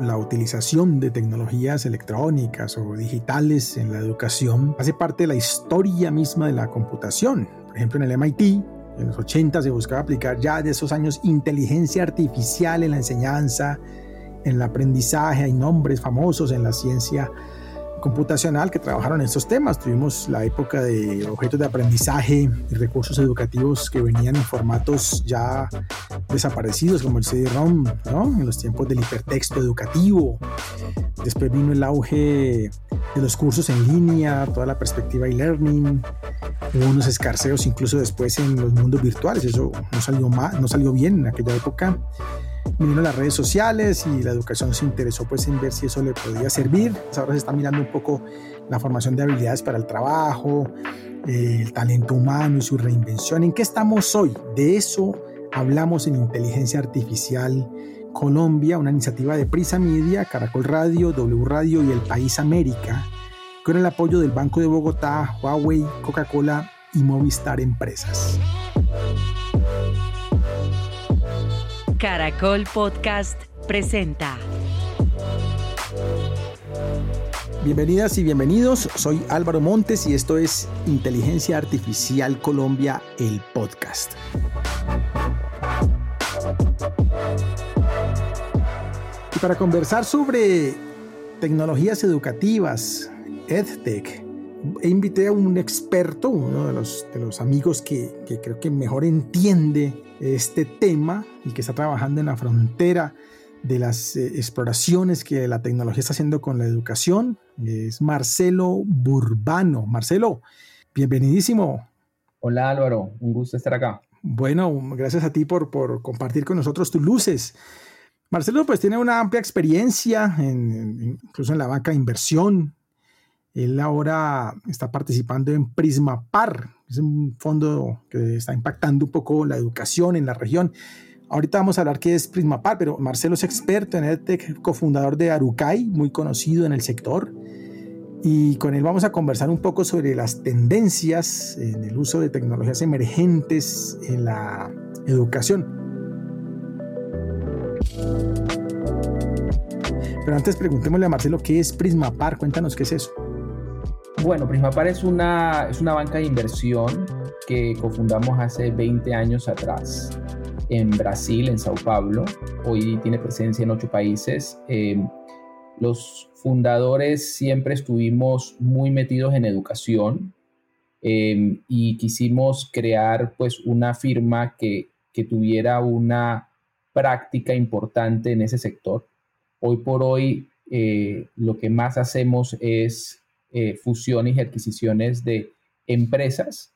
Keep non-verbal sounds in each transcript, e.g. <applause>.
la utilización de tecnologías electrónicas o digitales en la educación hace parte de la historia misma de la computación. Por ejemplo, en el MIT, en los 80 se buscaba aplicar ya de esos años inteligencia artificial en la enseñanza, en el aprendizaje. Hay nombres famosos en la ciencia computacional que trabajaron en estos temas. Tuvimos la época de objetos de aprendizaje y recursos educativos que venían en formatos ya desaparecidos como el CD-ROM, ¿no? en los tiempos del hipertexto educativo. Después vino el auge de los cursos en línea, toda la perspectiva e-learning. Hubo unos escarceos incluso después en los mundos virtuales. Eso no salió, mal, no salió bien en aquella época vinieron las redes sociales y la educación se interesó pues en ver si eso le podía servir. Pues, ahora se está mirando un poco la formación de habilidades para el trabajo, eh, el talento humano y su reinvención. ¿En qué estamos hoy? De eso hablamos en Inteligencia Artificial Colombia, una iniciativa de Prisa Media, Caracol Radio, W Radio y El País América, con el apoyo del Banco de Bogotá, Huawei, Coca-Cola y Movistar Empresas. Caracol Podcast presenta. Bienvenidas y bienvenidos, soy Álvaro Montes y esto es Inteligencia Artificial Colombia, el podcast. Y para conversar sobre tecnologías educativas, EdTech, invité a un experto, uno de los, de los amigos que, que creo que mejor entiende este tema y que está trabajando en la frontera de las eh, exploraciones que la tecnología está haciendo con la educación. Es Marcelo Burbano. Marcelo, bienvenidísimo. Hola Álvaro, un gusto estar acá. Bueno, gracias a ti por, por compartir con nosotros tus luces. Marcelo pues tiene una amplia experiencia, en, incluso en la banca de inversión, él ahora está participando en Prisma Par, es un fondo que está impactando un poco la educación en la región. Ahorita vamos a hablar qué es Prisma Par, pero Marcelo es experto en EdTech, cofundador de Arucay, muy conocido en el sector. Y con él vamos a conversar un poco sobre las tendencias en el uso de tecnologías emergentes en la educación. Pero antes preguntémosle a Marcelo qué es Prisma Par, cuéntanos qué es eso. Bueno, Prismapar es una, es una banca de inversión que cofundamos hace 20 años atrás en Brasil, en Sao Paulo. Hoy tiene presencia en ocho países. Em, los fundadores siempre estuvimos muy metidos en educación em, y quisimos crear pues una firma que, que tuviera una práctica importante en ese sector. Hoy por hoy eh, lo que más hacemos es eh, fusiones y adquisiciones de empresas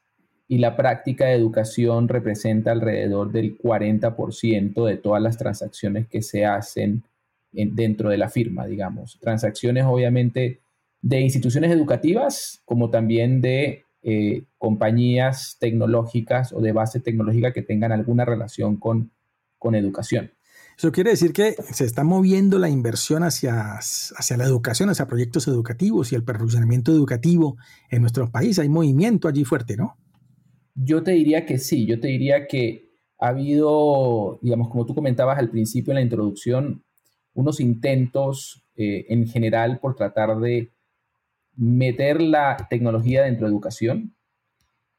y la práctica de educación representa alrededor del 40% de todas las transacciones que se hacen dentro de la firma, digamos. Transacciones obviamente de instituciones educativas como también de eh, compañías tecnológicas o de base tecnológica que tengan alguna relación con, con educación. Eso quiere decir que se está moviendo la inversión hacia, hacia la educación, hacia proyectos educativos y el perfeccionamiento educativo en nuestro país. Hay movimiento allí fuerte, ¿no? Yo te diría que sí, yo te diría que ha habido, digamos, como tú comentabas al principio en la introducción, unos intentos eh, en general por tratar de meter la tecnología dentro de educación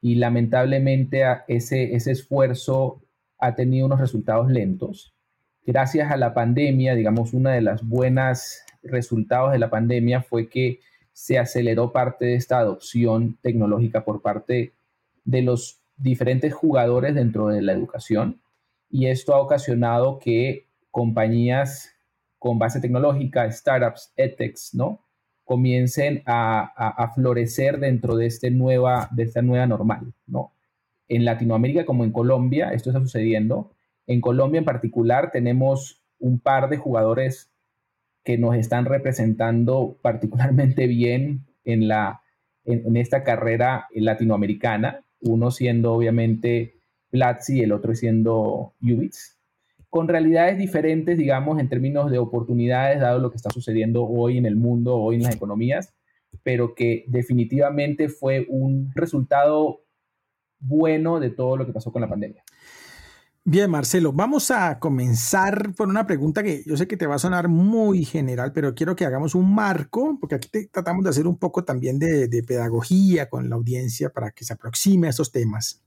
y lamentablemente ese, ese esfuerzo ha tenido unos resultados lentos gracias a la pandemia, digamos, una de las buenas resultados de la pandemia fue que se aceleró parte de esta adopción tecnológica por parte de los diferentes jugadores dentro de la educación y esto ha ocasionado que compañías con base tecnológica, startups, edtechs, ¿no? comiencen a, florecer dentro de, este nueva, de esta nueva normal, ¿no? En Latinoamérica como en Colombia esto está sucediendo en Colombia en particular tenemos un par de jugadores que nos están representando particularmente bien en, la, en, esta carrera latinoamericana, uno siendo obviamente Platzi y el otro siendo Ubits, con realidades diferentes, digamos, en términos de oportunidades, dado lo que está sucediendo hoy en el mundo, hoy en las economías, pero que definitivamente fue un resultado bueno de todo lo que pasó con la pandemia. Bien, Marcelo, vamos a comenzar por una pregunta que yo sé que te va a sonar muy general, pero quiero que hagamos un marco, porque aquí tratamos de hacer un poco también de, de, pedagogía con la audiencia para que se aproxime a estos temas.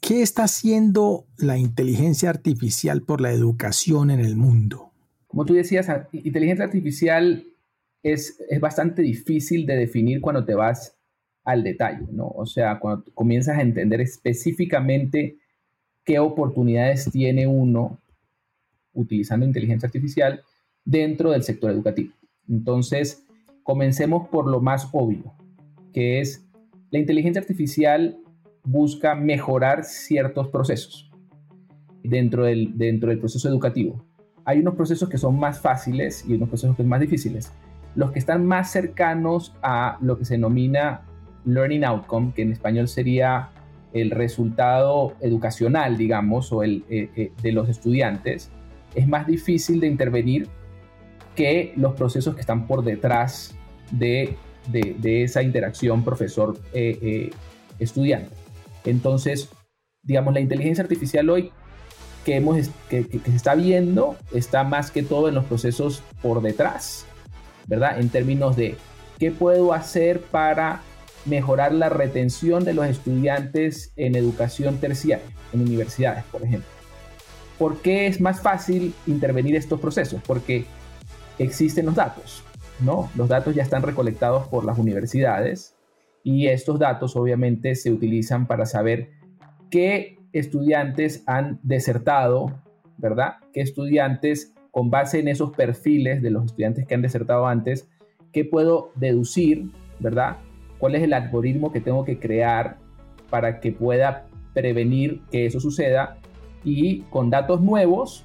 ¿Qué está haciendo la inteligencia artificial por la educación en el mundo? Como tú decías, inteligencia artificial es, es bastante difícil de definir cuando te vas al detalle, ¿no? O sea, cuando comienzas a entender específicamente qué oportunidades tiene uno utilizando inteligencia artificial dentro del sector educativo. Entonces, comencemos por lo más obvio, que es la inteligencia artificial busca mejorar ciertos procesos dentro del, dentro del proceso educativo. Hay unos procesos que son más fáciles y unos procesos que son más difíciles. Los que están más cercanos a lo que se denomina learning outcome, que en español sería el resultado educacional, digamos, o el, eh, eh, de los estudiantes, es más difícil de intervenir que los procesos que están por detrás de, de, esa interacción profesor-estudiante. Eh, Entonces, digamos, la inteligencia artificial hoy que, hemos, que, que, se está viendo está más que todo en los procesos por detrás, ¿verdad? En términos de qué puedo hacer para mejorar la retención de los estudiantes en educación terciaria, en universidades, por ejemplo. ¿Por qué es más fácil intervenir estos procesos? Porque existen los datos, ¿no? Los datos ya están recolectados por las universidades y estos datos obviamente se utilizan para saber qué estudiantes han desertado, ¿verdad? ¿Qué estudiantes, con base en esos perfiles de los estudiantes que han desertado antes, qué puedo deducir, ¿verdad? Cuál es el algoritmo que tengo que crear para que pueda prevenir que eso suceda y con datos nuevos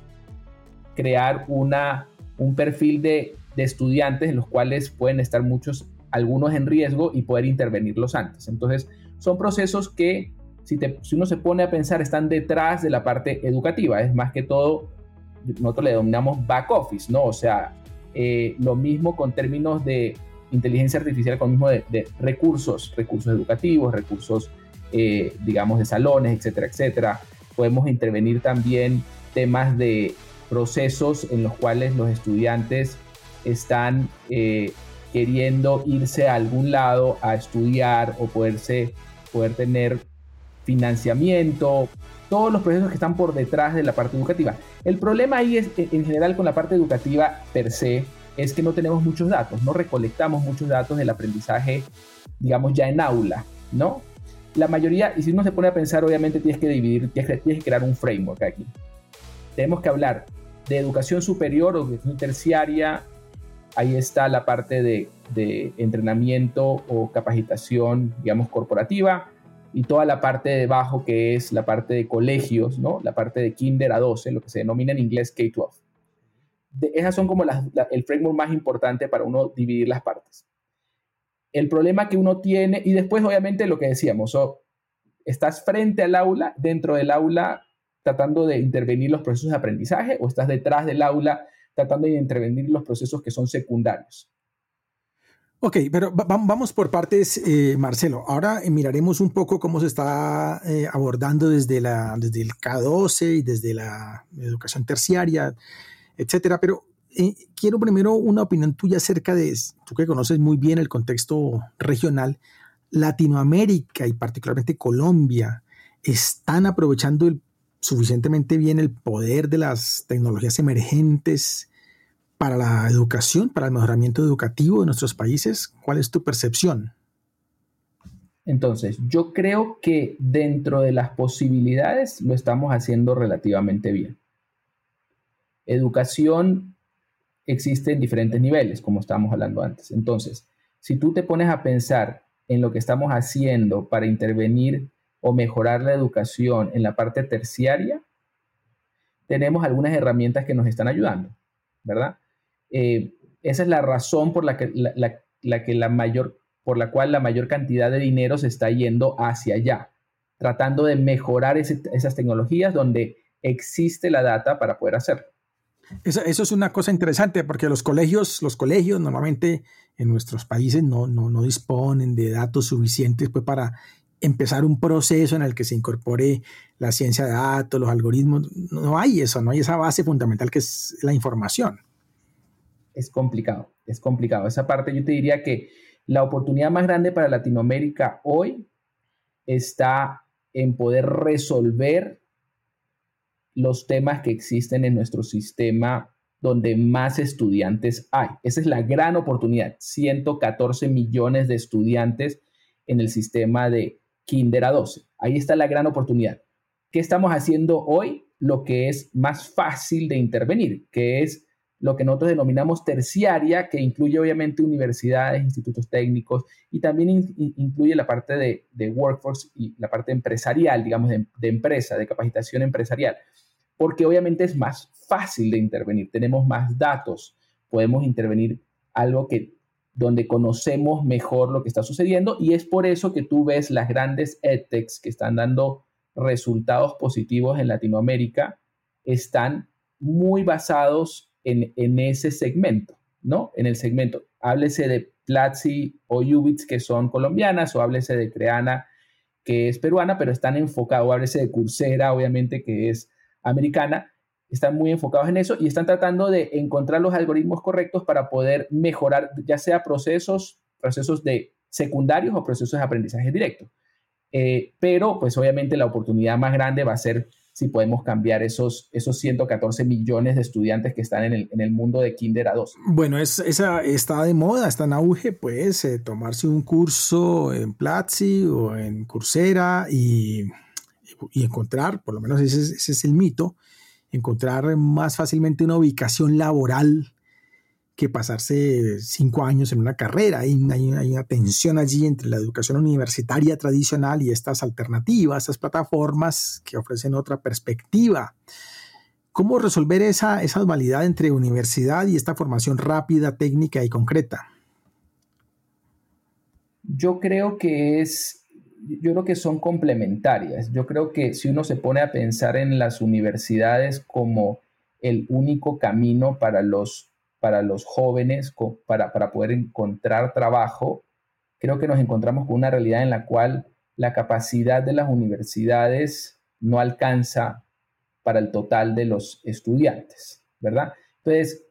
crear una, un perfil de, de estudiantes en los cuales pueden estar muchos, algunos en riesgo y poder intervenirlos antes. Entonces, son procesos que si, te, si, uno se pone a pensar están detrás de la parte educativa, es más que todo, nosotros le denominamos back office, ¿no? O sea, eh, lo mismo con términos de inteligencia artificial con mismo de, recursos, recursos educativos, recursos, eh, digamos, de salones, etcétera, etcétera. Podemos intervenir también temas de procesos en los cuales los estudiantes están eh, queriendo irse a algún lado a estudiar o poderse, poder tener financiamiento, todos los procesos que están por detrás de la parte educativa. El problema ahí es en general con la parte educativa per se, es que no tenemos muchos datos, no recolectamos muchos datos del aprendizaje, digamos, ya en aula, ¿no? La mayoría, y si uno se pone a pensar, obviamente tienes que dividir, tienes que, crear un framework aquí. Tenemos que hablar de educación superior o educación terciaria, ahí está la parte de, de, entrenamiento o capacitación, digamos, corporativa, y toda la parte de abajo que es la parte de colegios, ¿no? La parte de kinder a 12, lo que se denomina en inglés K-12 esas son como el framework más importante para uno dividir las partes. El problema que uno tiene, y después obviamente lo que decíamos, estás frente al aula, dentro del aula tratando de intervenir los procesos de aprendizaje o estás detrás del aula tratando de intervenir los procesos que son secundarios. Ok, pero vamos por partes, eh, Marcelo. Ahora eh, miraremos un poco cómo se está eh, abordando desde, la, desde el K12 y desde la educación terciaria etcétera. Pero eh, quiero primero una opinión tuya acerca de, tú que conoces muy bien el contexto regional, Latinoamérica y particularmente Colombia, ¿están aprovechando suficientemente bien el poder de las tecnologías emergentes para la educación, para el mejoramiento educativo de nuestros países? ¿Cuál es tu percepción? Entonces, yo creo que dentro de las posibilidades lo estamos haciendo relativamente bien. Educación existe en diferentes niveles, como estábamos hablando antes. Entonces, si tú te pones a pensar en lo que estamos haciendo para intervenir o mejorar la educación en la parte terciaria, tenemos algunas herramientas que nos están ayudando, ¿verdad? Eh, esa es la razón por la que la, que la mayor, por la cual la mayor cantidad de dinero se está yendo hacia allá, tratando de mejorar esas tecnologías donde existe la data para poder hacerlo. Eso, es una cosa interesante porque los colegios, los colegios normalmente en nuestros países no, no, no disponen de datos suficientes pues, para empezar un proceso en el que se incorpore la ciencia de datos, los algoritmos. No hay eso, no hay esa base fundamental que es la información. Es complicado, es complicado. Esa parte yo te diría que la oportunidad más grande para Latinoamérica hoy está en poder resolver los temas que existen en nuestro sistema donde más estudiantes hay. Esa es la gran oportunidad. 114 millones de estudiantes en el sistema de Kinder a 12. Ahí está la gran oportunidad. ¿Qué estamos haciendo hoy? Lo que es más fácil de intervenir, que es lo que nosotros denominamos terciaria, que incluye obviamente universidades, institutos técnicos y también incluye la parte de, workforce y la parte empresarial, digamos, de, de, empresa, de capacitación empresarial, porque obviamente es más fácil de intervenir, tenemos más datos, podemos intervenir algo que donde conocemos mejor lo que está sucediendo y es por eso que tú ves las grandes edtechs que están dando resultados positivos en Latinoamérica, están muy basados en, ese segmento, ¿no? En el segmento. Háblese de Platzi o Ubits, que son colombianas, o háblese de Creana, que es peruana, pero están enfocados, o háblese de Coursera, obviamente, que es americana, están muy enfocados en eso y están tratando de encontrar los algoritmos correctos para poder mejorar, ya sea procesos, procesos de secundarios o procesos de aprendizaje directo. Eh, pero, pues obviamente la oportunidad más grande va a ser si podemos cambiar esos, esos 114 millones de estudiantes que están en el, en el mundo de Kinder a 2. Bueno, es, esa está de moda, está en auge, pues eh, tomarse un curso en Platzi o en Coursera y, y encontrar, por lo menos ese, ese es el mito, encontrar más fácilmente una ubicación laboral que pasarse cinco años en una carrera. Hay, una tensión allí entre la educación universitaria tradicional y estas alternativas, estas plataformas que ofrecen otra perspectiva. ¿Cómo resolver esa, esa dualidad entre universidad y esta formación rápida, técnica y concreta? Yo creo que es, yo creo que son complementarias. Yo creo que si uno se pone a pensar en las universidades como el único camino para los para los jóvenes para, para poder encontrar trabajo, creo que nos encontramos con una realidad en la cual la capacidad de las universidades no alcanza para el total de los estudiantes, ¿verdad? Entonces,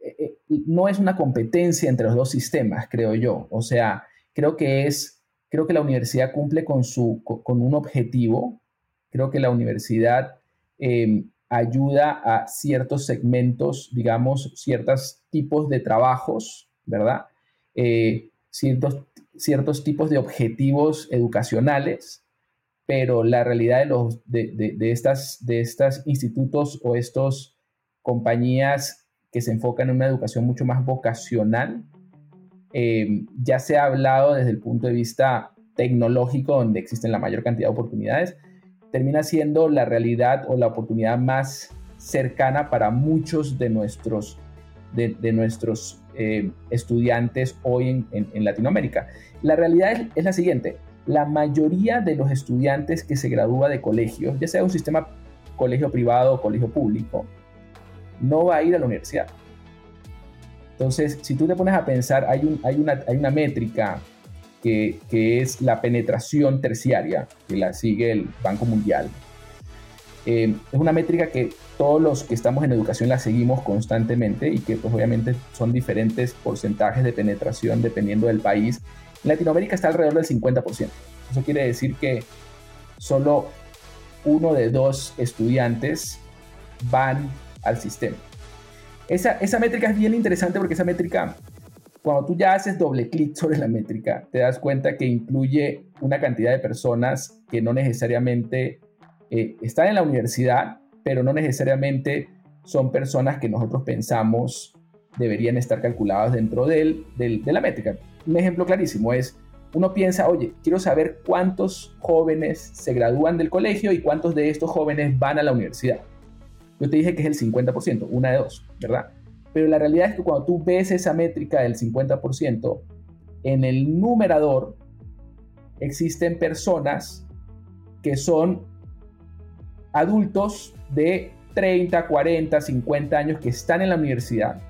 eh, eh, no es una competencia entre los dos sistemas, creo yo. O sea, creo que es, creo que la universidad cumple con, su, con un objetivo. Creo que la universidad eh, ayuda a ciertos segmentos, digamos, ciertos tipos de trabajos, ¿verdad? Eh, ciertos, ciertos tipos de objetivos educacionales, pero la realidad de, los, de, estas, de estos institutos o estas compañías que se enfocan en una educación mucho más vocacional, eh, ya se ha hablado desde el punto de vista tecnológico, donde existen la mayor cantidad de oportunidades, termina siendo la realidad o la oportunidad más cercana para muchos de nuestros, de, nuestros eh, estudiantes hoy en, Latinoamérica. La realidad es, la siguiente, la mayoría de los estudiantes que se gradúa de colegios, ya sea un sistema colegio privado o colegio público, no va a ir a la universidad. Entonces, si tú te pones a pensar, hay, un, hay, una, hay una métrica que, es la penetración terciaria, que la sigue el Banco Mundial. Eh, es una métrica que todos los que estamos en educación la seguimos constantemente y que pues obviamente son diferentes porcentajes de penetración dependiendo del país. En Latinoamérica está alrededor del 50%. Eso quiere decir que solo uno de dos estudiantes van al sistema. Esa, esa métrica es bien interesante porque esa métrica cuando tú ya haces doble clic sobre la métrica, te das cuenta que incluye una cantidad de personas que no necesariamente eh, están en la universidad, pero no necesariamente son personas que nosotros pensamos deberían estar calculadas dentro del, de la métrica. Un ejemplo clarísimo es, uno piensa, oye, quiero saber cuántos jóvenes se gradúan del colegio y cuántos de estos jóvenes van a la universidad. Yo te dije que es el 50%, una de dos, ¿verdad? Pero la realidad es que cuando tú ves esa métrica del 50%, en el numerador existen personas que son adultos de 30, 40, 50 años que están en la universidad,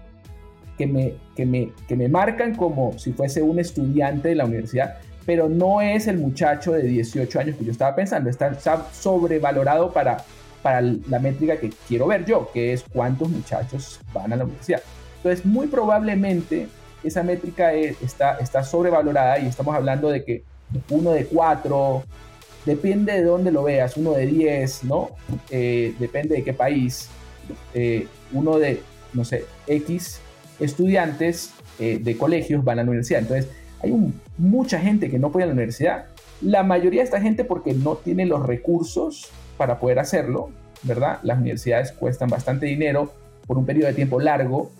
que me, que me, que me marcan como si fuese un estudiante de la universidad, pero no es el muchacho de 18 años que yo estaba pensando, está, sobrevalorado para, para la métrica que quiero ver yo, que es cuántos muchachos van a la universidad. Entonces, muy probablemente esa métrica está, está sobrevalorada y estamos hablando de que uno de cuatro, depende de dónde lo veas, uno de 10, ¿no? Eh, depende de qué país, eh, uno de, no sé, X estudiantes eh, de colegios van a la universidad. Entonces, hay mucha gente que no puede ir a la universidad. La mayoría de esta gente porque no tiene los recursos para poder hacerlo, ¿verdad? Las universidades cuestan bastante dinero por un periodo de tiempo largo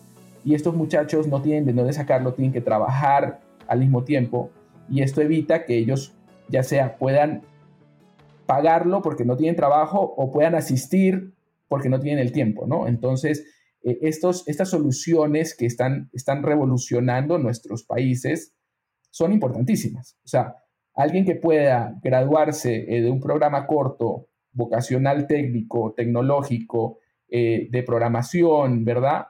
y estos muchachos no tienen de dónde sacarlo, tienen que trabajar al mismo tiempo y esto evita que ellos ya sea puedan pagarlo porque no tienen trabajo o puedan asistir porque no tienen el tiempo, ¿no? Entonces, eh, estos, estas soluciones que están, están revolucionando nuestros países son importantísimas. O sea, alguien que pueda graduarse eh, de un programa corto, vocacional técnico, tecnológico, eh, de programación, ¿verdad?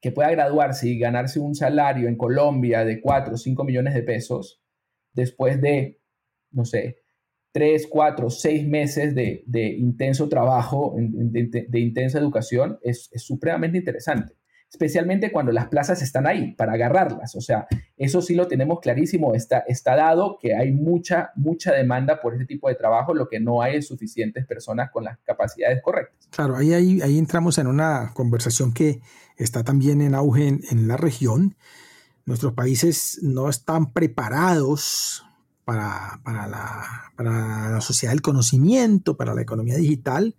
Que pueda graduarse y ganarse un salario en Colombia de 4 o 5 millones de pesos después de, no sé, tres, cuatro, seis meses de, intenso trabajo, de, intensa educación, es, supremamente interesante. Especialmente cuando las plazas están ahí para agarrarlas. O sea, eso sí lo tenemos clarísimo. Está, dado que hay mucha, mucha demanda por este tipo de trabajo, lo que no hay es suficientes personas con las capacidades correctas. Claro, ahí, ahí, entramos en una conversación que está también en auge en la región. Nuestros países no están preparados para, la, sociedad del conocimiento, para la economía digital.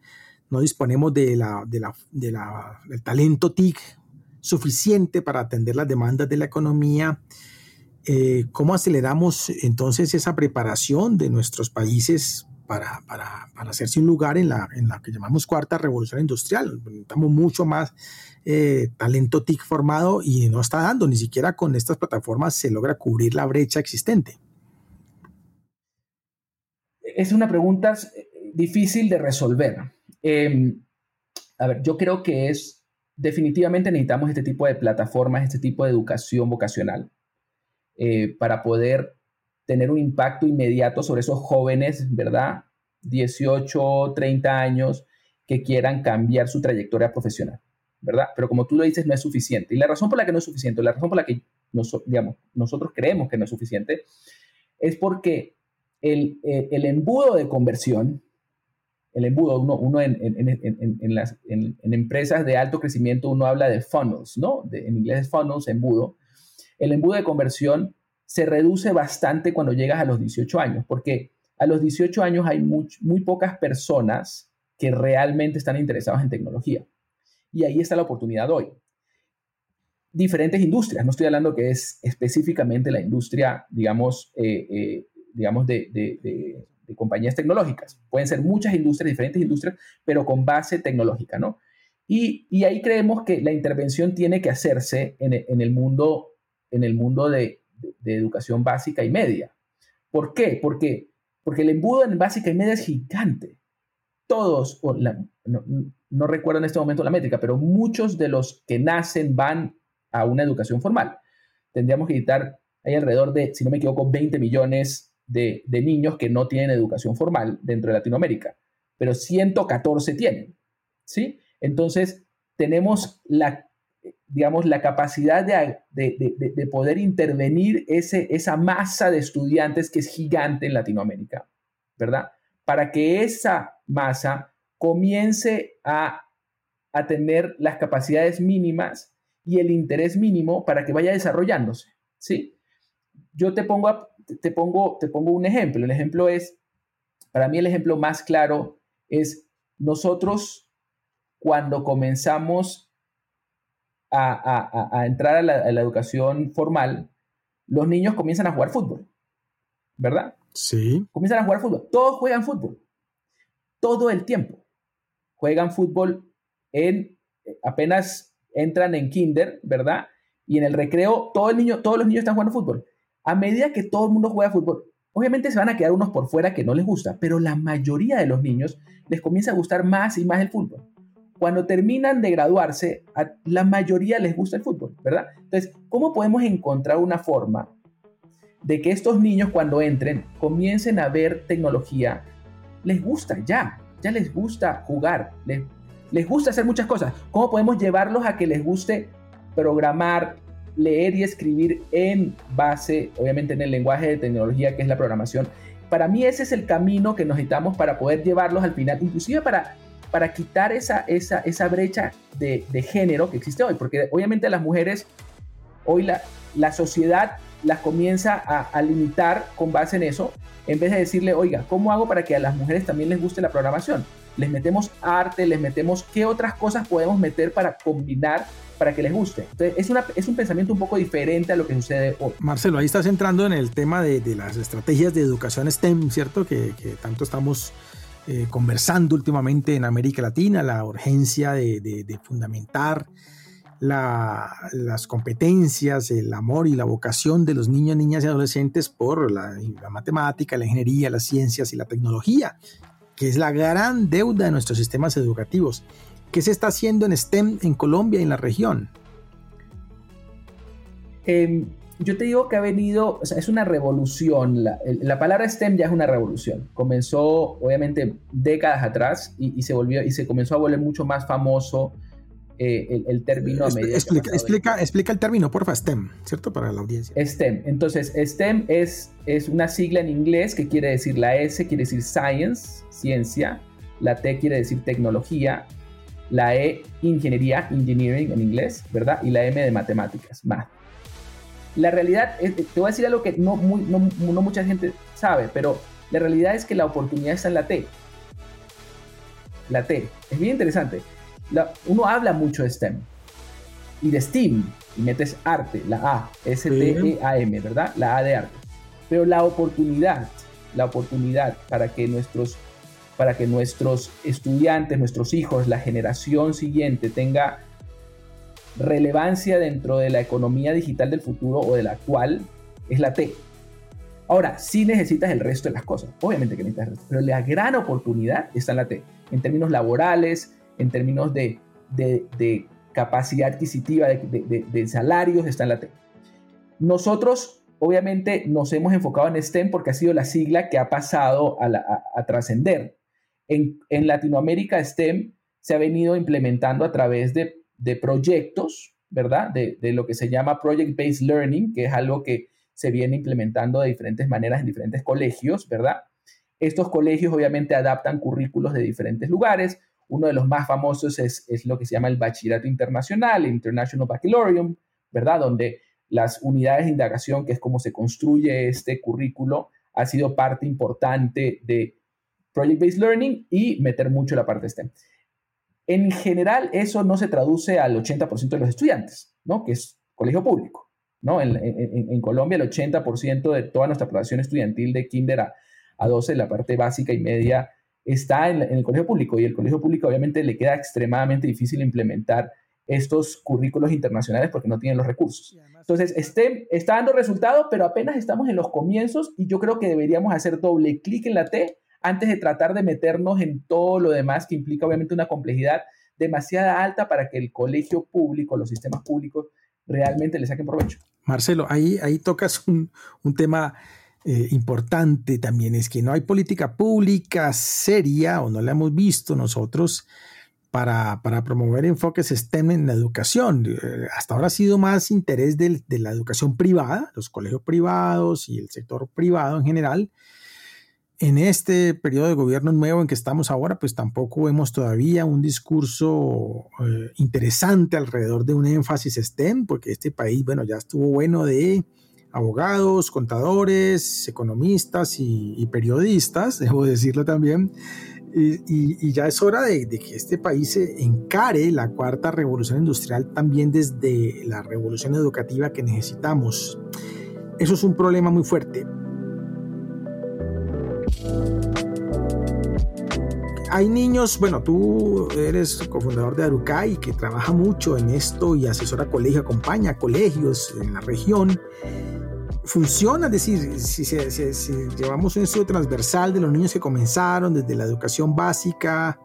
No disponemos del talento TIC suficiente para atender las demandas de la economía. Eh, ¿Cómo aceleramos entonces esa preparación de nuestros países para, hacerse un lugar en la, en la que llamamos cuarta revolución industrial? Necesitamos mucho más eh, talento TIC formado y no está dando, ni siquiera con estas plataformas se logra cubrir la brecha existente es una pregunta eh, difícil de resolver. Em, a ver, yo creo que es, definitivamente necesitamos este tipo de plataformas, este tipo de educación vocacional eh, para poder tener un impacto inmediato sobre esos jóvenes, ¿verdad? 18, 30 años que quieran cambiar su trayectoria profesional, ¿verdad? Pero como tú lo dices, no es suficiente. Y la razón por la que no es suficiente, la razón por la que digamos, nosotros creemos que no es suficiente, es porque el, eh, el embudo de conversión, el embudo, uno, uno en, en, en, las, en, empresas de alto crecimiento, uno habla de funnels, ¿no? De, en inglés es funnels, embudo. El embudo de conversión se reduce bastante cuando llegas a los 18 años, porque a los 18 años hay muy, muy pocas personas que realmente están interesadas en tecnología. Y ahí está la oportunidad hoy. Diferentes industrias, no estoy hablando que es específicamente la industria, digamos, eh, eh, digamos, de, compañías tecnológicas. Pueden ser muchas industrias, diferentes industrias, pero con base tecnológica, ¿no? Y, ahí creemos que la intervención tiene que hacerse en, el mundo, en el mundo de, educación básica y media. ¿Por qué? Porque, porque el embudo en básica y media es gigante. Todos, no, no recuerdo en este momento la métrica, pero muchos de los que nacen van a una educación formal. Tendríamos que editar, hay alrededor de, si no me equivoco, 20 millones de, niños que no tienen educación formal dentro de Latinoamérica, pero 114 tienen, ¿sí? Entonces, tenemos la, digamos, la capacidad de, poder intervenir ese, esa masa de estudiantes que es gigante en Latinoamérica, ¿verdad? Para que esa masa comience a, a tener las capacidades mínimas y el interés mínimo para que vaya desarrollándose, ¿sí? Yo te pongo, te pongo, te pongo un ejemplo. El ejemplo es, para mí el ejemplo más claro es nosotros cuando comenzamos a, entrar a la, educación formal, los niños comienzan a jugar fútbol, ¿verdad? Sí. Comienzan a jugar fútbol. Todos juegan fútbol. Todo el tiempo. Juegan fútbol en, apenas entran en kinder, ¿verdad? Y en el recreo, todo el niño, todos los niños están jugando fútbol a medida que todo el mundo juega fútbol, obviamente se van a quedar unos por fuera que no les gusta, pero la mayoría de los niños les comienza a gustar más y más el fútbol. Cuando terminan de graduarse, la mayoría les gusta el fútbol, ¿verdad? Entonces, ¿cómo podemos encontrar una forma de que estos niños cuando entren comiencen a ver tecnología, les gusta ya, ya les gusta jugar, les, les gusta hacer muchas cosas. ¿Cómo podemos llevarlos a que les guste programar, leer y escribir en base, obviamente, en el lenguaje de tecnología que es la programación? Para mí ese es el camino que necesitamos para poder llevarlos al final, inclusive para, para quitar esa, esa, esa brecha de, de género que existe hoy, porque obviamente las mujeres, hoy la, la sociedad las comienza a, limitar con base en eso, en vez de decirle, oiga, ¿cómo hago para que a las mujeres también les guste la programación? Les metemos arte, les metemos qué otras cosas podemos meter para combinar para que les guste. Entonces, es, una, es un pensamiento un poco diferente a lo que sucede hoy. Marcelo, ahí estás entrando en el tema de, las estrategias de educación STEM, ¿cierto? Que, tanto estamos eh, conversando últimamente en América Latina, la urgencia de, de fundamentar las competencias, el amor y la vocación de los niños, niñas y adolescentes por la, matemática, la ingeniería, las ciencias y la tecnología, que es la gran deuda de nuestros sistemas educativos. ¿Qué se está haciendo en STEM en Colombia y en la región? Em, yo te digo que ha venido, es una revolución. La, palabra STEM ya es una revolución. Comenzó, obviamente, décadas atrás y, se volvió y se comenzó a volver mucho más famoso eh, el, término a medida explica, explica, explica, el término, porfa, STEM, ¿cierto? Para la audiencia. STEM. Entonces, STEM es, es una sigla en inglés que quiere decir la S, quiere decir science, ciencia, la T quiere decir tecnología, la E, ingeniería, engineering en inglés, ¿verdad? Y la M de matemáticas, math. La realidad, te voy a decir algo que no, muy, no, no mucha gente sabe, pero la realidad es que la oportunidad está en la T. La T. Es bien interesante uno habla mucho de STEM y de STEAM, y metes arte, la A, S-T-E-A-M, ¿verdad? La A de arte. Pero la oportunidad, la oportunidad para que nuestros para que nuestros estudiantes, nuestros hijos, la generación siguiente tenga relevancia dentro de la economía digital del futuro o de la actual, es la T. Ahora, sí necesitas el resto de las cosas, obviamente que necesitas el resto, pero la gran oportunidad está en la T, en términos laborales, en términos de, capacidad adquisitiva, de, salarios, está en la T. Nosotros, obviamente, nos hemos enfocado en STEM porque ha sido la sigla que ha pasado a, trascender. En, Latinoamérica, STEM se ha venido implementando a través de, proyectos, ¿verdad? De, lo que se llama Project-Based Learning, que es algo que se viene implementando de diferentes maneras en diferentes colegios, ¿verdad? Estos colegios obviamente adaptan currículos de diferentes lugares. Uno de los más famosos es, lo que se llama el Bachillerato Internacional, el International Baccalaureate, ¿verdad? Donde las unidades de indagación, que es cómo se construye este currículo, ha sido parte importante de Project Based Learning y meter mucho la parte STEM. En general, eso no se traduce al 80% de los estudiantes, ¿no? Que es colegio público, ¿no? En, Colombia, el 80% de toda nuestra población estudiantil de kinder a, a 12, la parte básica y media, está en, el colegio público y el colegio público obviamente le queda extremadamente difícil implementar estos currículos internacionales porque no tienen los recursos. Entonces, este, está dando resultados, pero apenas estamos en los comienzos y yo creo que deberíamos hacer doble clic en la T antes de tratar de meternos en todo lo demás que implica obviamente una complejidad demasiado alta para que el colegio público, los sistemas públicos realmente le saquen provecho. Marcelo, ahí, ahí tocas un, un tema eh, importante también es que no hay política pública seria o no la hemos visto nosotros para, promover enfoques STEM en la educación. Eh, hasta ahora ha sido más interés de, la educación privada, los colegios privados y el sector privado en general. En este periodo de gobierno nuevo en que estamos ahora, pues tampoco vemos todavía un discurso eh, interesante alrededor de un énfasis STEM, porque este país, bueno, ya estuvo bueno de abogados, contadores, economistas y, periodistas, <laughs> debo decirlo también. Y, ya es hora de, que este país se encare la cuarta revolución industrial también desde la revolución educativa que necesitamos. Eso es un problema muy fuerte. Hay niños, bueno, tú eres cofundador de Arucay que trabaja mucho en esto y asesora colegios, acompaña colegios en la región funciona, es decir, si, llevamos un estudio transversal de los niños que comenzaron desde la educación básica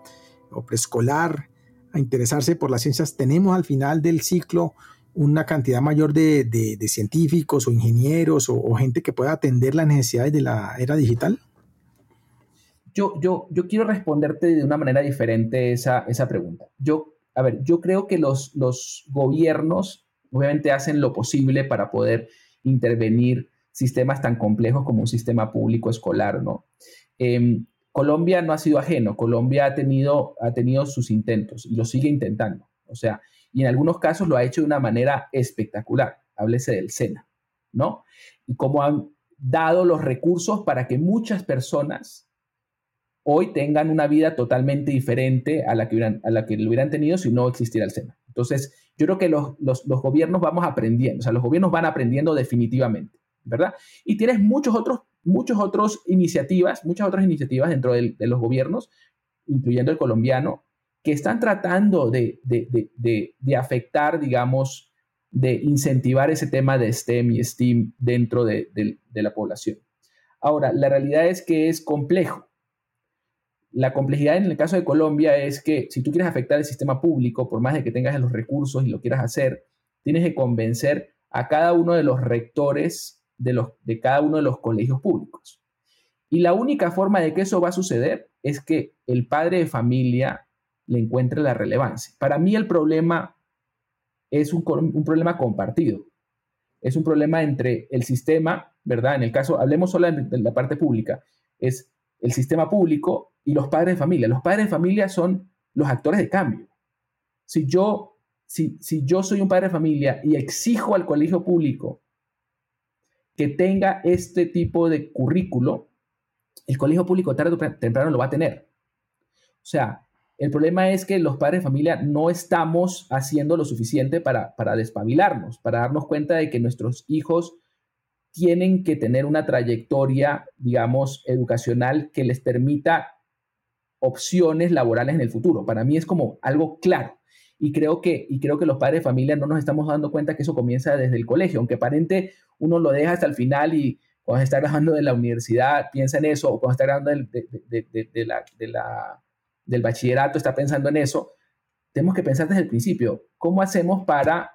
o preescolar a interesarse por las ciencias, tenemos al final del ciclo una cantidad mayor de, científicos o ingenieros o, gente que pueda atender las necesidades de la era digital? Yo, yo, yo quiero responderte de una manera diferente esa, esa pregunta. Yo, a ver, yo creo que los, los gobiernos obviamente hacen lo posible para poder intervenir sistemas tan complejos como un sistema público escolar, ¿no? Em, Colombia no ha sido ajeno, Colombia ha tenido, ha tenido sus intentos y lo sigue intentando. O sea, y en algunos casos lo ha hecho de una manera espectacular. Háblese del SENA, ¿no? Y cómo han dado los recursos para que muchas personas hoy tengan una vida totalmente diferente a la que, hubieran, a la que lo hubieran tenido si no existiera el SENA. Entonces, yo creo que los, los, los, gobiernos vamos aprendiendo, o sea, los gobiernos van aprendiendo definitivamente, ¿verdad? Y tienes muchos otros, muchos otros iniciativas, muchas otras iniciativas dentro de, de los gobiernos, incluyendo el colombiano, que están tratando de, afectar, digamos, de incentivar ese tema de STEM y STEAM dentro de, la población. Ahora, la realidad es que es complejo. La complejidad en el caso de Colombia es que si tú quieres afectar el sistema público, por más de que tengas los recursos y lo quieras hacer, tienes que convencer a cada uno de los rectores de, los, de cada uno de los colegios públicos. Y la única forma de que eso va a suceder es que el padre de familia le encuentre la relevancia. Para mí el problema es un, problema compartido. Es un problema entre el sistema, ¿verdad? En el caso, hablemos solo de la parte pública, es el sistema público y los padres de familia. Los padres de familia son los actores de cambio. Si yo, si, si yo soy un padre de familia y exijo al colegio público que tenga este tipo de currículo, el colegio público tarde o temprano lo va a tener. O sea, el problema es que los padres de familia no estamos haciendo lo suficiente para, para despabilarnos, para darnos cuenta de que nuestros hijos tienen que tener una trayectoria, digamos, educacional que les permita opciones laborales en el futuro. Para mí es como algo claro. Y creo que, y creo que los padres de familia no nos estamos dando cuenta que eso comienza desde el colegio, aunque aparente uno lo deja hasta el final y cuando está grabando de la universidad piensa en eso, o cuando está grabando de de la del bachillerato está pensando en eso, tenemos que pensar desde el principio, ¿cómo hacemos para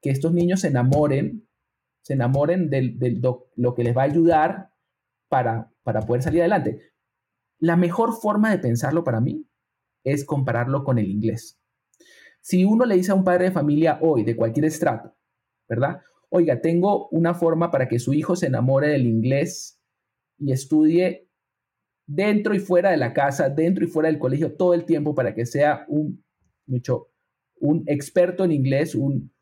que estos niños se enamoren, se enamoren de, lo que les va a ayudar para, para poder salir adelante? La mejor forma de pensarlo para mí es compararlo con el inglés. Si uno le dice a un padre de familia hoy, de cualquier estrato, ¿verdad? Oiga, tengo una forma para que su hijo se enamore del inglés y estudie dentro y fuera de la casa, dentro y fuera del colegio, todo el tiempo para que sea un, mucho, un experto en inglés, un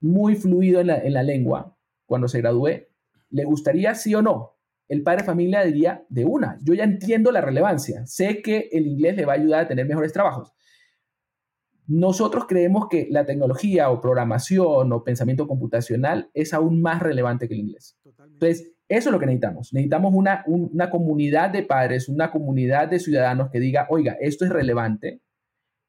muy fluido en la, lengua cuando se gradúe, ¿le gustaría sí o no? El padre de familia diría de una, yo ya entiendo la relevancia, sé que el inglés le va a ayudar a tener mejores trabajos. Nosotros creemos que la tecnología o programación o pensamiento computacional es aún más relevante que el inglés. Entonces, eso es lo que necesitamos. Necesitamos una, una comunidad de padres, una comunidad de ciudadanos que diga, oiga, esto es relevante,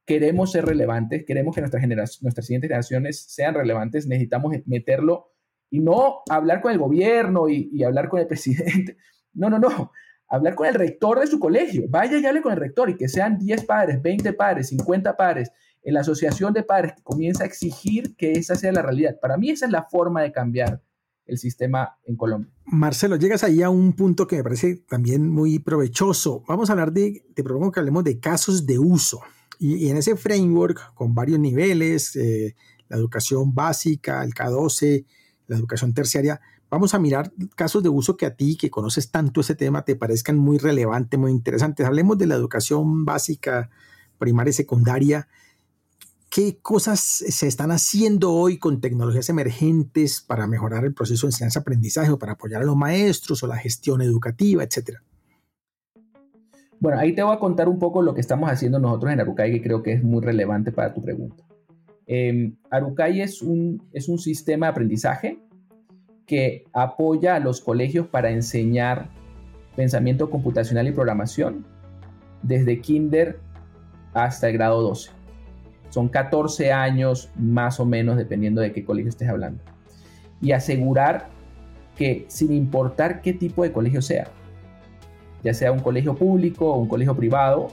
queremos ser relevantes, queremos que nuestra generación, nuestras siguientes generaciones sean relevantes, necesitamos meterlo y no hablar con el gobierno y, y, hablar con el <laughs> presidente. No, no, no. Hablar con el rector de su colegio. Vaya y hable con el rector y que sean 10 padres, 20 padres, 50 padres en la asociación de padres que comienza a exigir que esa sea la realidad. Para mí esa es la forma de cambiar el sistema en Colombia. Marcelo, llegas ahí a un punto que me parece también muy provechoso. Vamos a hablar de, te propongo que hablemos de casos de uso. Y, en ese framework, con varios niveles, eh, la educación básica, el K12, la educación terciaria, vamos a mirar casos de uso que a ti, que conoces tanto ese tema, te parezcan muy relevantes, muy interesantes. Hablemos de la educación básica, primaria y secundaria ¿Qué cosas se están haciendo hoy con tecnologías emergentes para mejorar el proceso de enseñanza-aprendizaje o para apoyar a los maestros o la gestión educativa, etcétera? Bueno, ahí te voy a contar un poco lo que estamos haciendo nosotros en Arucay, que creo que es muy relevante para tu pregunta. Eh, Arucay es un, es un sistema de aprendizaje que apoya a los colegios para enseñar pensamiento computacional y programación desde kinder hasta el grado 12. Son 14 años más o menos, dependiendo de qué colegio estés hablando. Y asegurar que sin importar qué tipo de colegio sea, ya sea un colegio público o un colegio privado,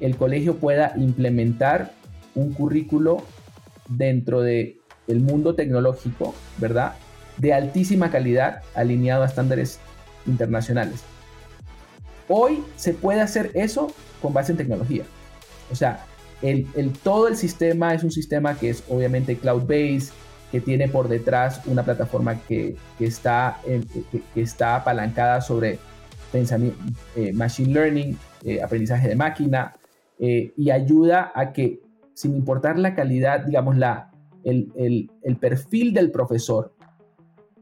el colegio pueda implementar un currículo dentro de el mundo tecnológico, ¿verdad? De altísima calidad, alineado a estándares internacionales. Hoy se puede hacer eso con base en tecnología. O sea, el, todo el sistema es un sistema que es obviamente cloud-based, que tiene por detrás una plataforma que, está, que, está apalancada sobre eh, machine learning, eh, aprendizaje de máquina, eh, y ayuda a que, sin importar la calidad, digamos, la, el, el perfil del profesor,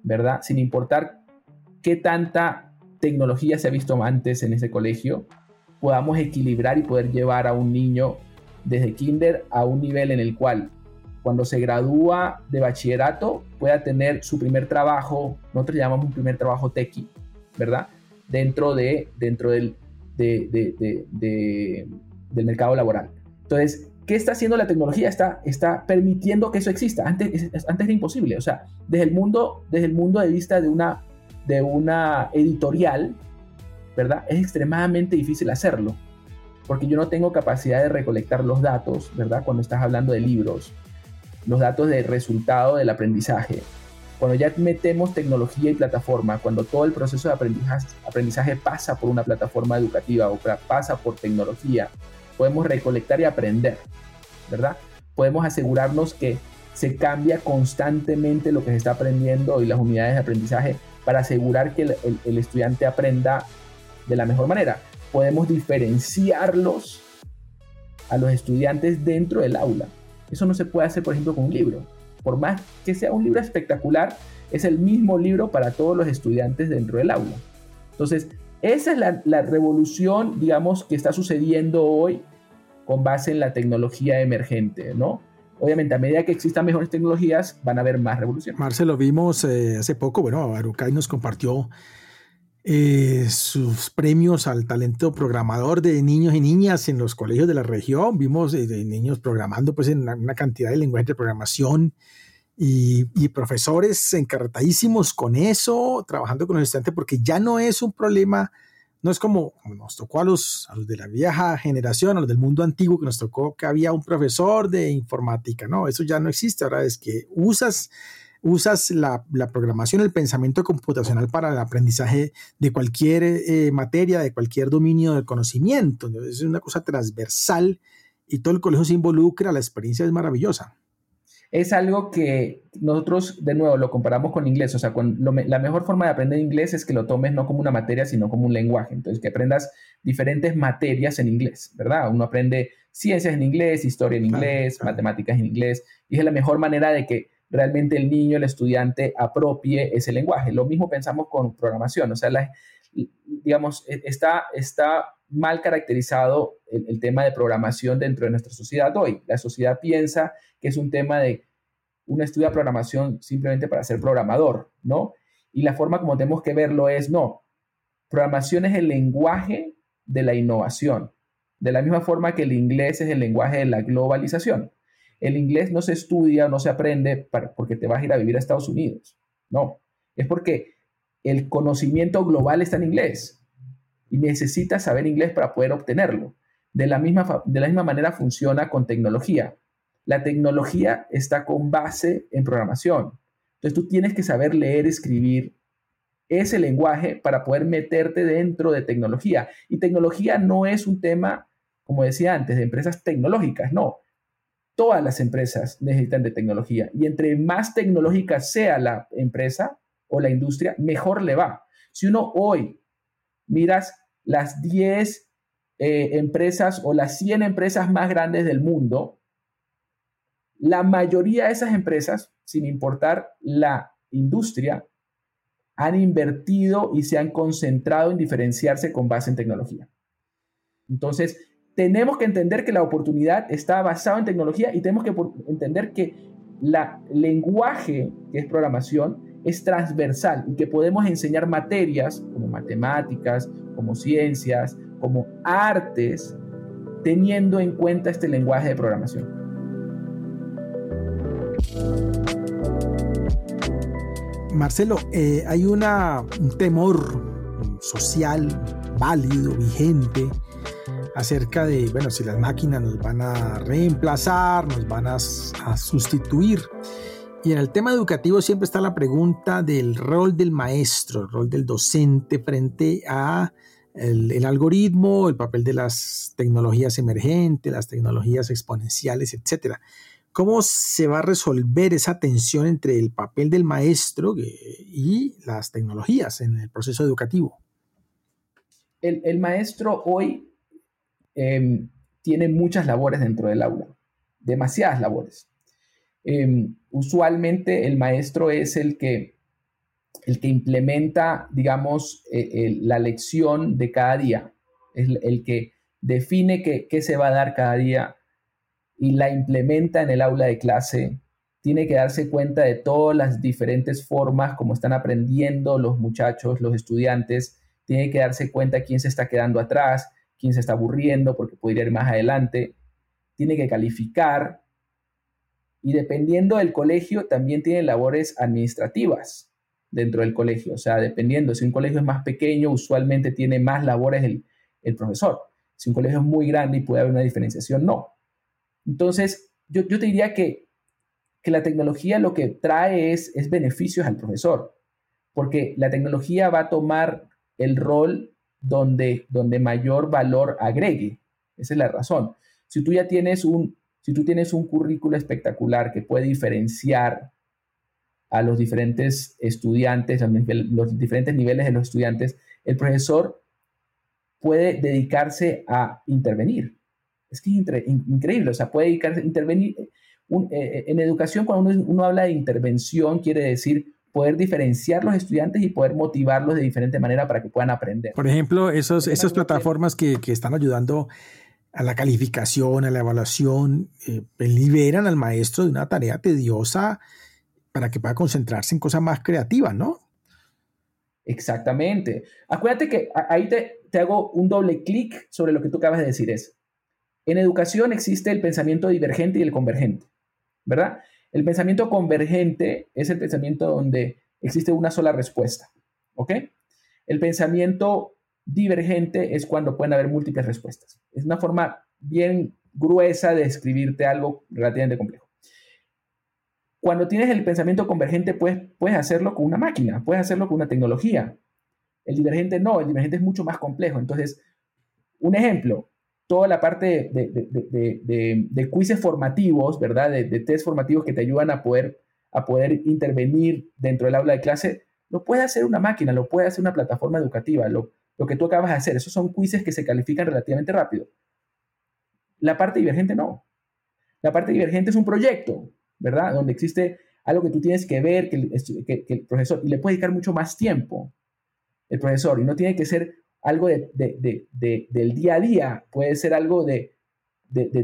¿verdad? Sin importar qué tanta tecnología se ha visto antes en ese colegio, podamos equilibrar y poder llevar a un niño desde kinder a un nivel en el cual cuando se gradúa de bachillerato pueda tener su primer trabajo, nosotros llamamos un primer trabajo tequi, ¿verdad? Dentro, de, dentro del, del mercado laboral. Entonces, ¿qué está haciendo la tecnología? Está, está permitiendo que eso exista. Antes, antes era imposible. O sea, desde el mundo, desde el mundo de vista de una, de una editorial, ¿verdad? Es extremadamente difícil hacerlo porque yo no tengo capacidad de recolectar los datos, ¿verdad? Cuando estás hablando de libros, los datos de resultado del aprendizaje. Cuando ya metemos tecnología y plataforma, cuando todo el proceso de aprendizaje, aprendizaje pasa por una plataforma educativa o pasa por tecnología, podemos recolectar y aprender, ¿verdad? Podemos asegurarnos que se cambia constantemente lo que se está aprendiendo y las unidades de aprendizaje para asegurar que el, estudiante aprenda de la mejor manera podemos diferenciarlos a los estudiantes dentro del aula. Eso no se puede hacer, por ejemplo, con un libro. Por más que sea un libro espectacular, es el mismo libro para todos los estudiantes dentro del aula. Entonces, esa es la, revolución, digamos, que está sucediendo hoy con base en la tecnología emergente, ¿no? Obviamente, a medida que existan mejores tecnologías, van a haber más revoluciones. Marcelo, vimos eh, hace poco, bueno, Arucay nos compartió eh, sus premios al talento programador de niños y niñas en los colegios de la región. Vimos eh, niños programando pues, en una cantidad de lenguajes de programación y, profesores encarretadísimos con eso, trabajando con los estudiantes, porque ya no es un problema, no es como, nos tocó a los, a los de la vieja generación, a los del mundo antiguo, que nos tocó que había un profesor de informática. No, eso ya no existe. Ahora es que usas usas la, programación, el pensamiento computacional para el aprendizaje de cualquier eh, materia, de cualquier dominio del conocimiento. es una cosa transversal y todo el colegio se involucra, la experiencia es maravillosa. Es algo que nosotros, de nuevo, lo comparamos con inglés. O sea, la mejor forma de aprender inglés es que lo tomes no como una materia, sino como un lenguaje. Entonces, que aprendas diferentes materias en inglés, ¿verdad? Uno aprende ciencias en inglés, historia en inglés, matemáticas en inglés. Y es la mejor manera de que realmente el niño, el estudiante apropie ese lenguaje. Lo mismo pensamos con programación, o sea, digamos, e, está, está mal caracterizado el, tema de programación dentro de nuestra sociedad hoy. La sociedad piensa que es un tema de uno estudia programación simplemente para ser programador, ¿no? Y la forma como tenemos que verlo es, no, programación es el lenguaje de la innovación, de la misma forma que el inglés es el lenguaje de la globalización. El inglés no se estudia, no se aprende porque te vas a ir a vivir a Estados Unidos. No, es porque el conocimiento global está en inglés y necesitas saber inglés para poder obtenerlo. De la misma, de la misma manera funciona con tecnología. La tecnología está con base en programación. Entonces tú tienes que saber leer, escribir ese lenguaje para poder meterte dentro de tecnología. Y tecnología no es un tema, como decía antes, de empresas tecnológicas, no todas las empresas necesitan de tecnología y entre más tecnológica sea la empresa o la industria, mejor le va. Si uno hoy miras las 10 eh, empresas o las 100 empresas más grandes del mundo, la mayoría de esas empresas, sin importar la industria, han invertido y se han concentrado en diferenciarse con base en tecnología. Entonces, tenemos que entender que la oportunidad está basada en tecnología y tenemos que entender que la lenguaje que es programación es transversal y que podemos enseñar materias como matemáticas, como ciencias, como artes, teniendo en cuenta este lenguaje de programación. Marcelo, eh, hay un temor social válido, vigente, acerca de, bueno, si las máquinas nos van a reemplazar, nos van a, sustituir. Y en el tema educativo siempre está la pregunta del rol del maestro, el rol del docente frente a el, algoritmo, el papel de las tecnologías emergentes, las tecnologías exponenciales, etcétera. ¿Cómo se va a resolver esa tensión entre el papel del maestro y las tecnologías en el proceso educativo? El, maestro hoy em, tiene muchas labores dentro del aula, demasiadas labores. Em, usualmente el maestro es el que, el que implementa, digamos, eh, la lección de cada día, es el, que define qué, se va a dar cada día y la implementa en el aula de clase, tiene que darse cuenta de todas las diferentes formas como están aprendiendo los muchachos, los estudiantes, tiene que darse cuenta quién se está quedando atrás, quién se está aburriendo porque podría ir más adelante, tiene que calificar, y dependiendo del colegio, también tiene labores administrativas dentro del colegio. O sea, dependiendo, si un colegio es más pequeño, usualmente tiene más labores el, profesor. Si un colegio es muy grande y puede haber una diferenciación, no. Entonces, yo, te diría que, la tecnología lo que trae es, es beneficios al profesor, porque la tecnología va a tomar el rol donde, donde mayor valor agregue. Esa es la razón. Si tú ya tienes un, si tú tienes un currículo espectacular que puede diferenciar a los diferentes estudiantes, a los diferentes niveles de los estudiantes, el profesor puede dedicarse a intervenir. Es que es increíble, o sea, puede dedicarse a intervenir. Eh, eh, en educación, cuando uno, habla de intervención, quiere decir poder diferenciar los estudiantes y poder motivarlos de diferente manera para que puedan aprender. Por ejemplo, esos, esas plataformas que, que están ayudando a la calificación, a la evaluación, eh, pues, liberan al maestro de una tarea tediosa para que pueda concentrarse en cosas más creativas, ¿no? Exactamente. Acuérdate que ahí te, te hago un doble clic sobre lo que tú acabas de decir. Es, en educación existe el pensamiento divergente y el convergente, ¿verdad? El pensamiento convergente es el pensamiento donde existe una sola respuesta, ¿ok? El pensamiento Divergente es cuando pueden haber múltiples respuestas. Es una forma bien gruesa de escribirte algo relativamente complejo. Cuando tienes el pensamiento convergente, puedes, puedes hacerlo con una máquina, puedes hacerlo con una tecnología. El divergente no, el divergente es mucho más complejo. Entonces, un ejemplo, toda la parte de, de, formativos, ¿verdad? De, test formativos que te ayudan a poder, a poder intervenir dentro del aula de clase, lo puede hacer una máquina, lo puede hacer una plataforma educativa, lo, lo que tú acabas de hacer. Esos son quizzes que se califican relativamente rápido. La parte divergente no. La parte divergente es un proyecto, ¿verdad? Donde existe algo que tú tienes que ver, que el, profesor, y le puede dedicar mucho más tiempo el profesor, y no tiene que ser algo de, del día a día, puede ser algo de,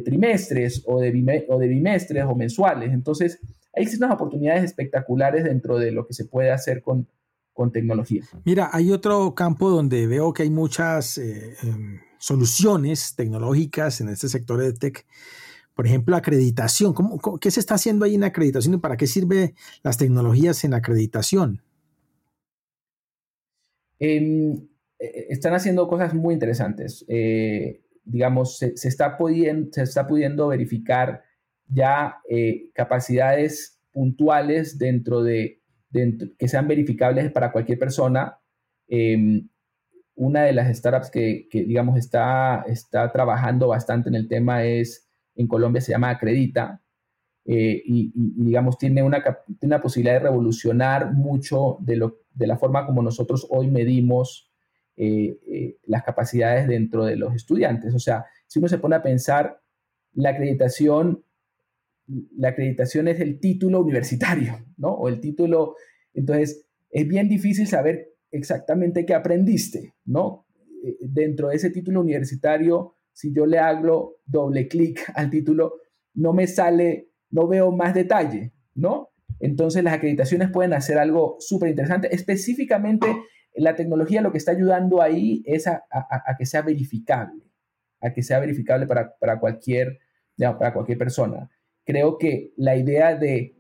trimestres o de, o de bimestres o mensuales. Entonces, hay existen oportunidades espectaculares dentro de lo que se puede hacer con, con tecnología. Mira, hay otro campo donde veo que hay muchas eh, em, soluciones tecnológicas en este sector de tech. Por ejemplo, acreditación. qué se está haciendo ahí en acreditación y para qué sirven las tecnologías en acreditación? Eh, están haciendo cosas muy interesantes. Eh, digamos, se, está pudiendo, se está pudiendo verificar ya capacidades puntuales dentro de que sean verificables para cualquier persona. Em, una de las startups que, digamos, está, está trabajando bastante en el tema es, en Colombia se llama Acredita, eh, y, digamos, tiene una, una posibilidad de revolucionar mucho de, lo, de la forma como nosotros hoy medimos eh, eh, las capacidades dentro de los estudiantes. O sea, si uno se pone a pensar, la acreditación la acreditación es el título universitario, ¿no? O el título, entonces es bien difícil saber exactamente qué aprendiste, ¿no? Eh, dentro de ese título universitario, si yo le hago doble clic <laughs> al título, no me sale, no veo más detalle, ¿no? Entonces las acreditaciones pueden hacer algo súper interesante. Específicamente, la tecnología lo que está ayudando ahí es a, que sea verificable, a que sea verificable para, cualquier, para cualquier persona creo que la idea de,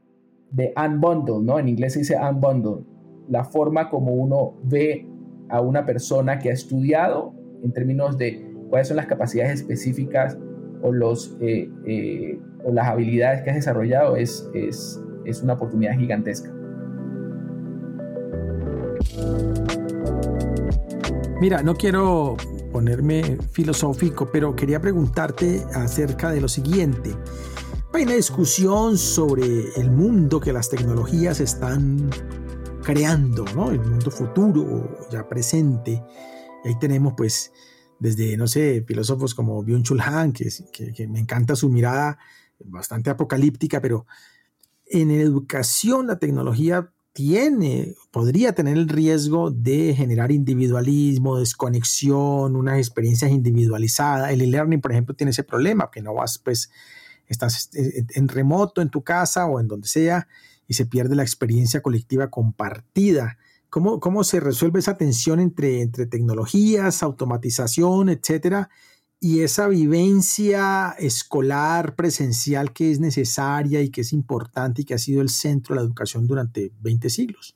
de unbundle, ¿no? En inglés se dice unbundle, la forma como uno ve a una persona que ha estudiado en términos de cuáles son las capacidades específicas o, los, eh, eh, o las habilidades que has desarrollado es, es, es una oportunidad gigantesca. Mira, no quiero ponerme filosófico, pero quería preguntarte acerca de lo siguiente. Hay una discusión sobre el mundo que las tecnologías están creando, ¿no? El mundo futuro, ya presente. Y ahí tenemos, pues, desde, no sé, filósofos como Byung-Chul Han, que, que, me encanta su mirada bastante apocalíptica, pero en educación la tecnología tiene, podría tener el riesgo de generar individualismo, desconexión, unas experiencias individualizadas. El e-learning, por ejemplo, tiene ese problema, que no vas, pues, estás en remoto en tu casa o en donde sea y se pierde la experiencia colectiva compartida. ¿Cómo, cómo se resuelve esa tensión entre, entre tecnologías, automatización, etcétera, y esa vivencia escolar presencial que es necesaria y que es importante y que ha sido el centro de la educación durante 20 siglos.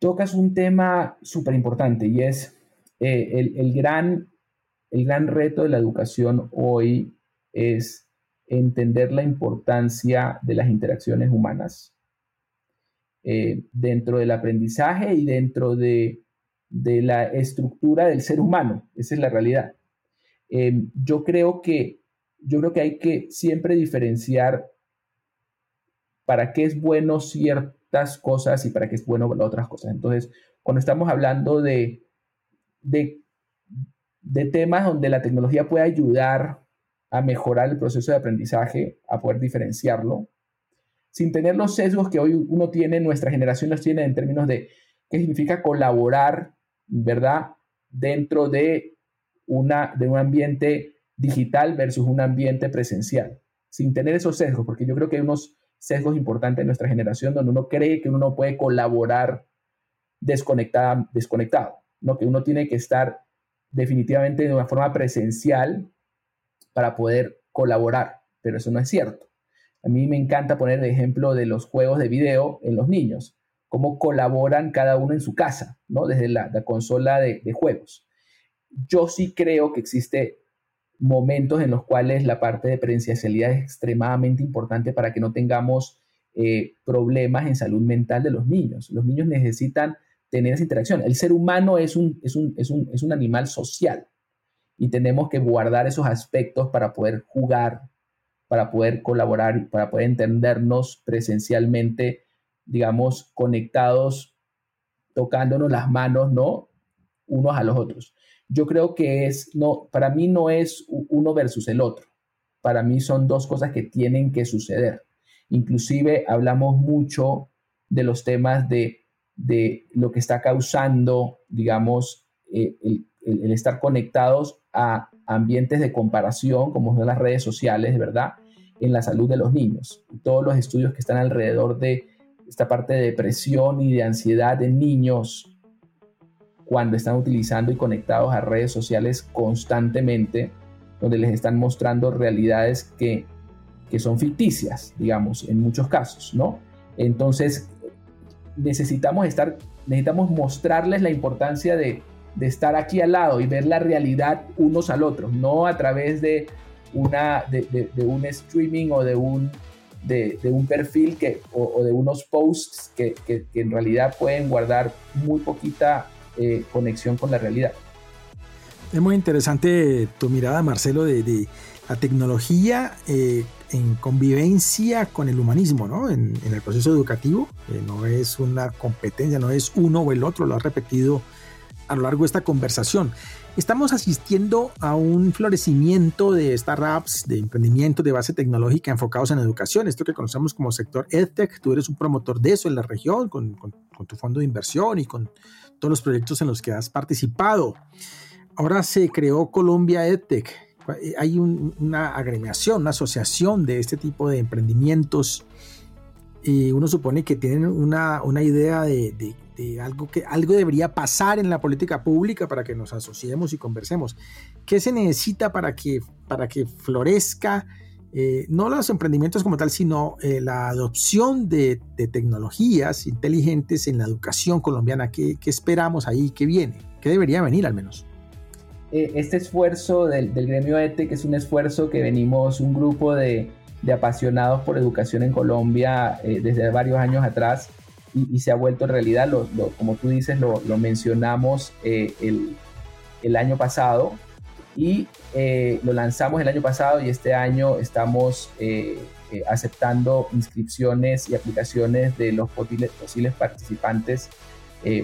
Tocas un tema súper importante y es eh, el, el, gran, el gran reto de la educación hoy es entender la importancia de las interacciones humanas eh, dentro del aprendizaje y dentro de de la estructura del ser humano. Esa es la realidad. Eh, yo, creo que, yo creo que hay que siempre diferenciar para qué es bueno ciertas cosas y para qué es bueno otras cosas. Entonces, cuando estamos hablando de, de, de temas donde la tecnología puede ayudar a mejorar el proceso de aprendizaje, a poder diferenciarlo, sin tener los sesgos que hoy uno tiene, nuestra generación los tiene en términos de qué significa colaborar ¿verdad? Dentro de, una, de un ambiente digital versus un ambiente presencial, sin tener esos sesgos, porque yo creo que hay unos sesgos importantes en nuestra generación donde uno cree que uno no puede colaborar desconectada, desconectado, ¿no? que uno tiene que estar definitivamente de una forma presencial para poder colaborar, pero eso no es cierto. A mí me encanta poner el ejemplo de los juegos de video en los niños cómo colaboran cada uno en su casa, ¿no? Desde la, consola de, juegos. Yo sí creo que existe momentos en los cuales la parte de presencialidad es extremadamente importante para que no tengamos eh, problemas en salud mental de los niños. Los niños necesitan tener esa interacción. El ser humano es un, es un, es un, es un animal social y tenemos que guardar esos aspectos para poder jugar, para poder colaborar, para poder entendernos presencialmente digamos, conectados, tocándonos las manos, ¿no? Unos a los otros. Yo creo que es, no, para mí no es uno versus el otro. Para mí son dos cosas que tienen que suceder. Inclusive hablamos mucho de los temas de, de lo que está causando, digamos, eh, el, el, estar conectados a ambientes de comparación, como son las redes sociales, ¿verdad? En la salud de los niños. Todos los estudios que están alrededor de esta parte de depresión y de ansiedad en niños cuando están utilizando y conectados a redes sociales constantemente, donde les están mostrando realidades que, que son ficticias, digamos, en muchos casos, ¿no? Entonces, necesitamos estar, necesitamos mostrarles la importancia de, de estar aquí al lado y ver la realidad unos al otro, no a través de, una, de, de un streaming o de un de, un perfil que, o, de unos posts que, en realidad pueden guardar muy poquita eh, conexión con la realidad. Es muy interesante tu mirada, Marcelo, de, la tecnología eh, en convivencia con el humanismo, ¿no? En, el proceso educativo. no es una competencia, no es uno o el otro, lo has repetido a lo largo de esta conversación. Estamos asistiendo a un florecimiento de startups, de emprendimiento de base tecnológica enfocados en educación, esto que conocemos como sector EdTech. Tú eres un promotor de eso en la región, con, tu fondo de inversión y con todos los proyectos en los que has participado. Ahora se creó Colombia EdTech. Hay una agremiación, una asociación de este tipo de emprendimientos y uno supone que tienen una, idea de algo que algo debería pasar en la política pública para que nos asociemos y conversemos. ¿Qué se necesita para que, para que florezca eh, no los emprendimientos como tal, sino eh, la adopción de, tecnologías inteligentes en la educación colombiana? ¿Qué, esperamos ahí? ¿Qué viene? ¿Qué debería venir al menos? Eh, este esfuerzo del, gremio ETE, que es un esfuerzo que venimos un grupo de de apasionados por educación en Colombia desde varios años atrás y, se ha vuelto realidad. Lo, como tú dices, lo, mencionamos eh, el, el, año pasado y eh, lo lanzamos el año pasado y este año estamos aceptando inscripciones y aplicaciones de los posibles, posibles participantes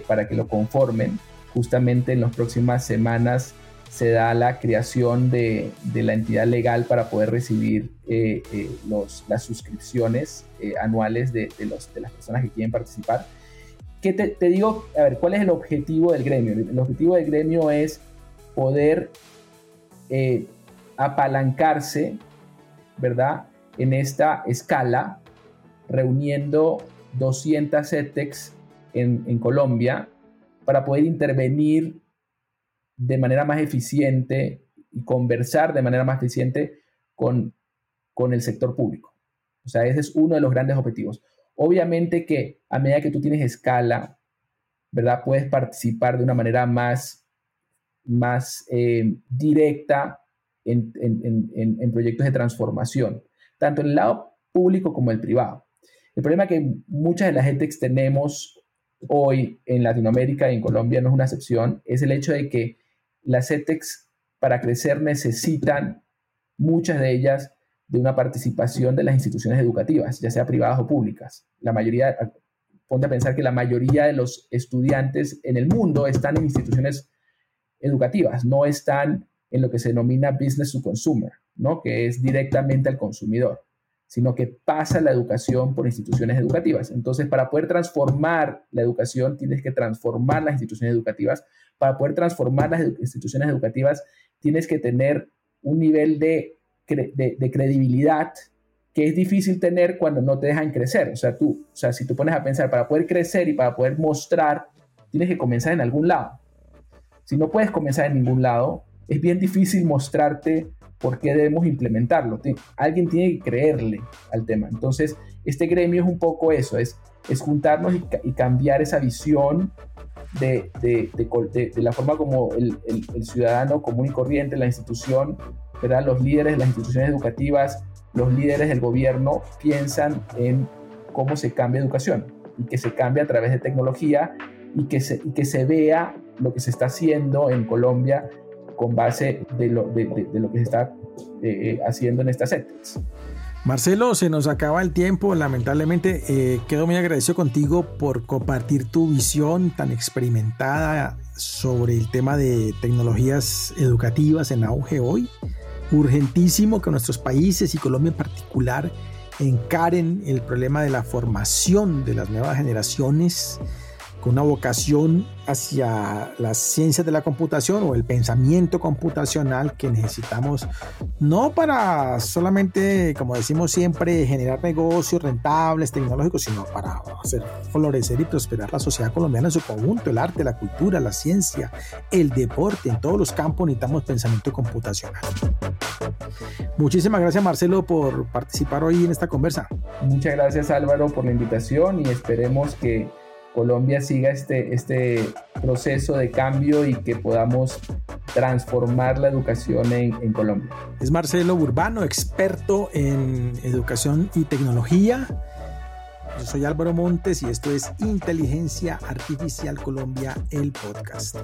para que lo conformen. Justamente en las próximas semanas se da la creación de, la entidad legal para poder recibir eh, eh, las suscripciones eh, anuales de, los, de las personas que quieren participar. ¿Qué te, te, digo? A ver, ¿cuál es el objetivo del gremio? El objetivo del gremio es poder apalancarse, ¿verdad? En esta escala, reuniendo 200 ETEX en, en Colombia para poder intervenir de manera más eficiente y conversar de manera más eficiente con, con el sector público. O sea, ese es uno de los grandes objetivos. Obviamente que a medida que tú tienes escala, ¿verdad? Puedes participar de una manera más, más eh, directa en, en, proyectos de transformación, tanto en el lado público como el privado. El problema que muchas de las gentes tenemos hoy en Latinoamérica y en Colombia no es una excepción, es el hecho de que las ETEX para crecer necesitan, muchas de ellas, de una participación de las instituciones educativas, ya sea privadas o públicas. La mayoría, ponte a pensar que la mayoría de los estudiantes en el mundo están en instituciones educativas, no están en lo que se denomina business to consumer, ¿no? que es directamente al consumidor, sino que pasa la educación por instituciones educativas. Entonces, para poder transformar la educación, tienes que transformar las instituciones educativas para poder transformar las instituciones educativas, tienes que tener un nivel de, de, credibilidad que es difícil tener cuando no te dejan crecer. O sea, tú, o sea, si tú pones a pensar, para poder crecer y para poder mostrar, tienes que comenzar en algún lado. Si no puedes comenzar en ningún lado, es bien difícil mostrarte por qué debemos implementarlo. Alguien tiene que creerle al tema. Entonces, este gremio es un poco eso, es, es juntarnos y, y cambiar esa visión de, de, de, la forma como el, el, ciudadano común y corriente, la institución, ¿verdad? los líderes de las instituciones educativas, los líderes del gobierno piensan en cómo se cambia educación y que se cambia a través de tecnología y que se, que se vea lo que se está haciendo en Colombia con base de lo, de, lo que se está eh, eh, haciendo en estas sedes. Marcelo, se nos acaba el tiempo, lamentablemente. Eh, quedo muy agradecido contigo por compartir tu visión tan experimentada sobre el tema de tecnologías educativas en auge hoy. Urgentísimo que nuestros países y Colombia en particular encaren el problema de la formación de las nuevas generaciones con una vocación hacia las ciencias de la computación o el pensamiento computacional que necesitamos, no para solamente, como decimos siempre, generar negocios rentables, tecnológicos, sino para hacer florecer y prosperar la sociedad colombiana en su conjunto, el arte, la cultura, la ciencia, el deporte, en todos los campos necesitamos pensamiento computacional. Muchísimas gracias Marcelo por participar hoy en esta conversa. Muchas gracias Álvaro por la invitación y esperemos que Colombia siga este, este proceso de cambio y que podamos transformar la educación en, en, Colombia. Es Marcelo Urbano, experto en educación y tecnología. Yo soy Álvaro Montes y esto es Inteligencia Artificial Colombia, el podcast.